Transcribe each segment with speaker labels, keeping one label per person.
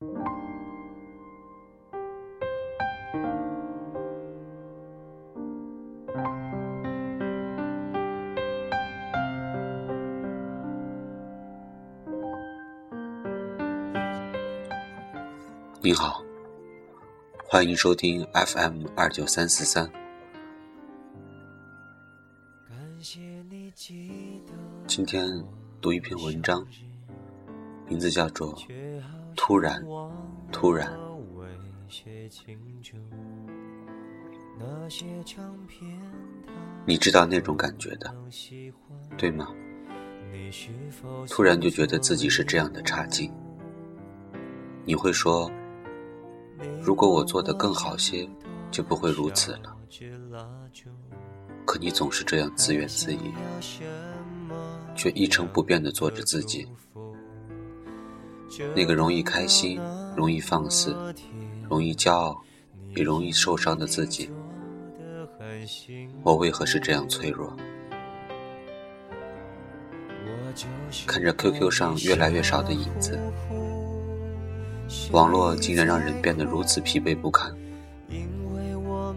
Speaker 1: 你好，欢迎收听 FM 二九三四三。今天读一篇文章，名字叫做《突然，突然》。你知道那种感觉的，对吗？突然就觉得自己是这样的差劲。你会说。如果我做的更好些，就不会如此了。可你总是这样自怨自艾，却一成不变地做着自己。那个容易开心、容易放肆、容易骄傲，也容易受伤的自己，我为何是这样脆弱？看着 QQ 上越来越少的影子。网络竟然让人变得如此疲惫不堪。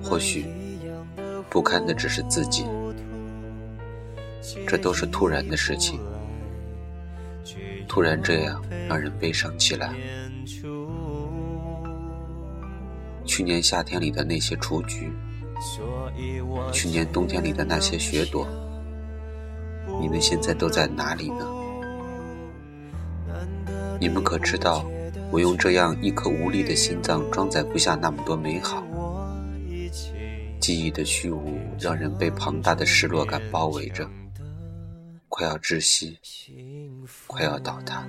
Speaker 1: 或许不堪的只是自己，这都是突然的事情，突然这样让人悲伤起来。去年夏天里的那些雏菊，去年冬天里的那些雪朵，你们现在都在哪里呢？你们可知道？我用这样一颗无力的心脏，装载不下那么多美好。记忆的虚无，让人被庞大的失落感包围着，快要窒息，快要倒塌。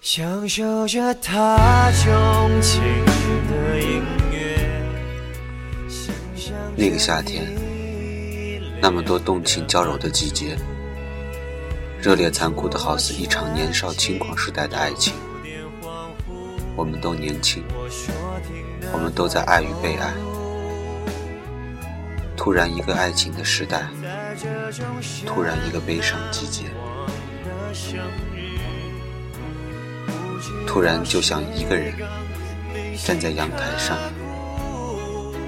Speaker 1: 享受着他穷情。那个夏天，那么多动情娇柔的季节，热烈残酷的好似一场年少轻狂时代的爱情。我们都年轻，我们都在爱与被爱。突然一个爱情的时代，突然一个悲伤季节。突然就像一个人站在阳台上，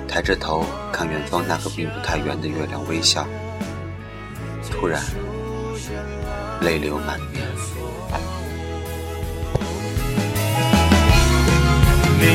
Speaker 1: 抬着头看远方那个并不太圆的月亮微笑。突然泪流满面。你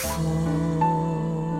Speaker 1: 风。